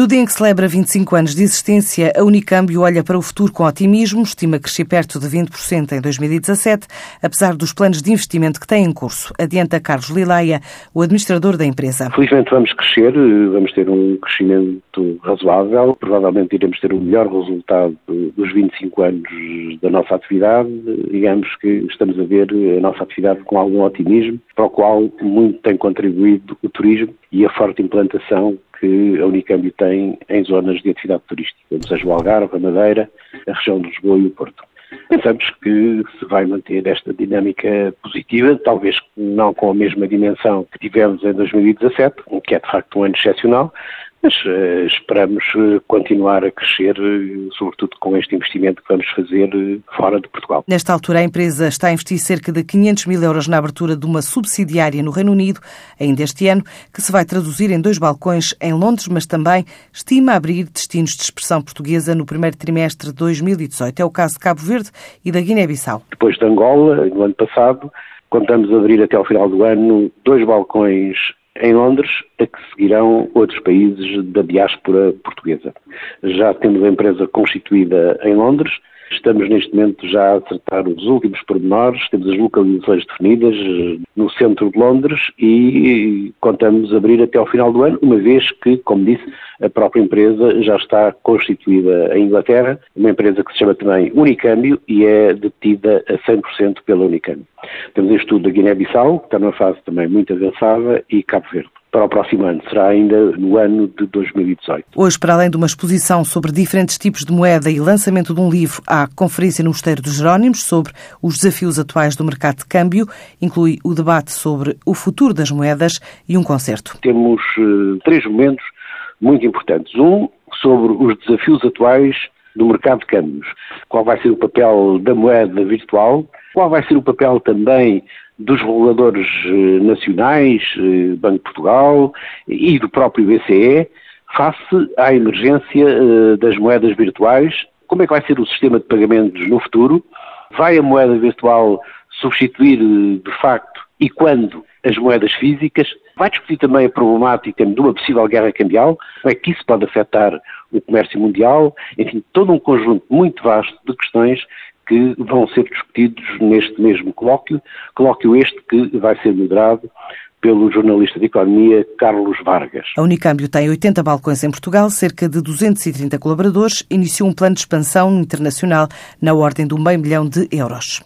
No dia em que celebra 25 anos de existência, a Unicâmbio olha para o futuro com otimismo, estima crescer perto de 20% em 2017, apesar dos planos de investimento que tem em curso. Adianta Carlos Lilaia, o administrador da empresa. Felizmente vamos crescer, vamos ter um crescimento razoável, provavelmente iremos ter o melhor resultado dos 25 anos da nossa atividade. Digamos que estamos a ver a nossa atividade com algum otimismo, para o qual muito tem contribuído o turismo e a forte implantação que a Unicâmbio tem em zonas de atividade turística, como seja o Algarve, a Madeira, a região de Lisboa e o Porto. Pensamos que se vai manter esta dinâmica positiva, talvez não com a mesma dimensão que tivemos em 2017, que é de facto um ano excepcional, mas uh, esperamos uh, continuar a crescer, uh, sobretudo com este investimento que vamos fazer fora de Portugal. Nesta altura, a empresa está a investir cerca de 500 mil euros na abertura de uma subsidiária no Reino Unido, ainda este ano, que se vai traduzir em dois balcões em Londres, mas também estima abrir destinos de expressão portuguesa no primeiro trimestre de 2018. É o caso de Cabo Verde e da Guiné-Bissau. Depois de Angola, no ano passado, contamos abrir até ao final do ano dois balcões em Londres, a que seguirão outros países da diáspora portuguesa. Já temos a empresa constituída em Londres, Estamos neste momento já a acertar os últimos pormenores, temos as localizações definidas no centro de Londres e contamos abrir até ao final do ano, uma vez que, como disse, a própria empresa já está constituída em Inglaterra, uma empresa que se chama também Unicâmbio e é detida a 100% pela Unicâmbio. Temos em estudo a Guiné-Bissau, que está numa fase também muito avançada, e Cabo Verde para o próximo ano. Será ainda no ano de 2018. Hoje, para além de uma exposição sobre diferentes tipos de moeda e lançamento de um livro, há conferência no Mosteiro dos Jerónimos sobre os desafios atuais do mercado de câmbio. Inclui o debate sobre o futuro das moedas e um concerto. Temos uh, três momentos muito importantes. Um sobre os desafios atuais do mercado de câmbios. Qual vai ser o papel da moeda virtual? Qual vai ser o papel também dos reguladores eh, nacionais, eh, Banco de Portugal e do próprio BCE, face à emergência eh, das moedas virtuais. Como é que vai ser o sistema de pagamentos no futuro? Vai a moeda virtual substituir, de facto, e quando as moedas físicas? Vai discutir também a problemática de uma possível guerra cambial, como é que isso pode afetar o comércio mundial, enfim, todo um conjunto muito vasto de questões que vão ser discutidos neste mesmo colóquio, colóquio este que vai ser moderado pelo jornalista de economia Carlos Vargas. A Unicâmbio tem 80 balcões em Portugal, cerca de 230 colaboradores, iniciou um plano de expansão internacional na ordem do meio milhão de euros.